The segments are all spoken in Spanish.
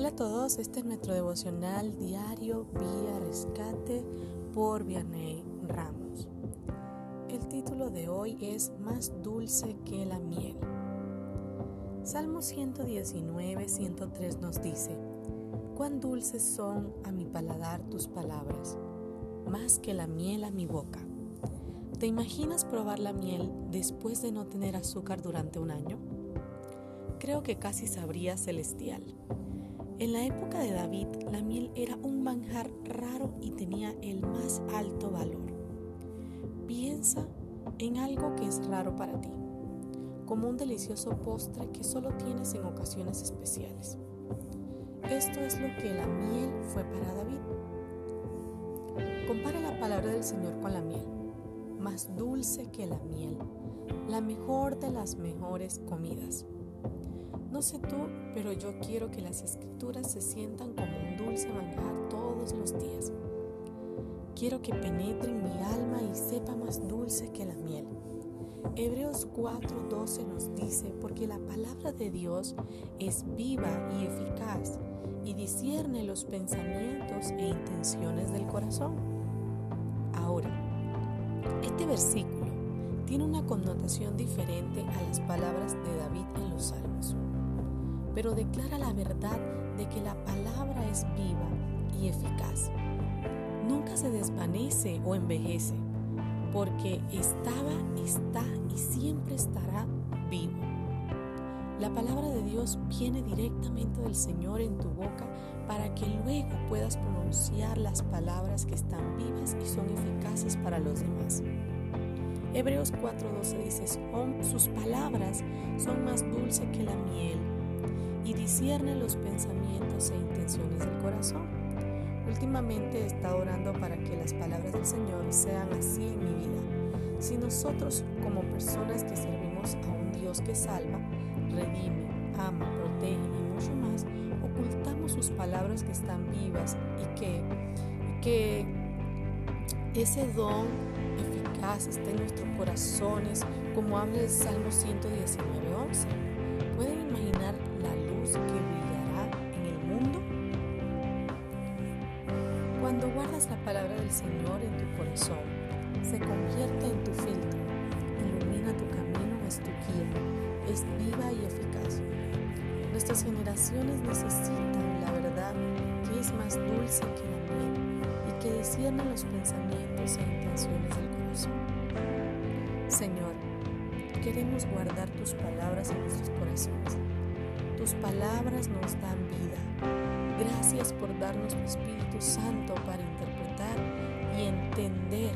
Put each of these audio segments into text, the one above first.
Hola a todos, este es nuestro devocional diario Vía Rescate por Vianney Ramos. El título de hoy es Más dulce que la miel. Salmo 119, 103 nos dice, Cuán dulces son a mi paladar tus palabras, más que la miel a mi boca. ¿Te imaginas probar la miel después de no tener azúcar durante un año? Creo que casi sabría celestial. En la época de David, la miel era un manjar raro y tenía el más alto valor. Piensa en algo que es raro para ti, como un delicioso postre que solo tienes en ocasiones especiales. Esto es lo que la miel fue para David. Compara la palabra del Señor con la miel, más dulce que la miel, la mejor de las mejores comidas. No sé tú, pero yo quiero que las escrituras se sientan como un dulce manjar todos los días. Quiero que penetre en mi alma y sepa más dulce que la miel. Hebreos 4:12 nos dice, porque la palabra de Dios es viva y eficaz y discierne los pensamientos e intenciones del corazón. Ahora, este versículo tiene una connotación diferente a las palabras de David en los Salmos pero declara la verdad de que la palabra es viva y eficaz. Nunca se desvanece o envejece, porque estaba, está y siempre estará vivo. La palabra de Dios viene directamente del Señor en tu boca para que luego puedas pronunciar las palabras que están vivas y son eficaces para los demás. Hebreos 4:12 dice, sus palabras son más dulces que la miel y discierne los pensamientos e intenciones del corazón. Últimamente he estado orando para que las palabras del Señor sean así en mi vida. Si nosotros como personas que servimos a un Dios que salva, redime, ama, protege y mucho más, ocultamos sus palabras que están vivas y que, que ese don eficaz esté en nuestros corazones, como habla el Salmo 119, 11. ¿Pueden imaginar que brillará en el mundo? Cuando guardas la palabra del Señor en tu corazón, se convierte en tu filtro, ilumina tu camino, es tu guía, es viva y eficaz. Nuestras generaciones necesitan la verdad que es más dulce que la miel y que discierne los pensamientos e intenciones del corazón. Señor, queremos guardar tus palabras en nuestros corazones tus palabras nos dan vida. Gracias por darnos tu Espíritu Santo para interpretar y entender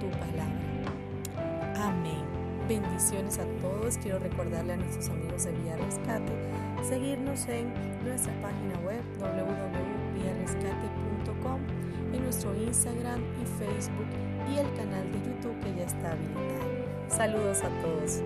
tu palabra. Amén. Bendiciones a todos. Quiero recordarle a nuestros amigos de Vía Rescate seguirnos en nuestra página web www.viarescate.com, en nuestro Instagram y Facebook y el canal de YouTube que ya está habilitado. Saludos a todos.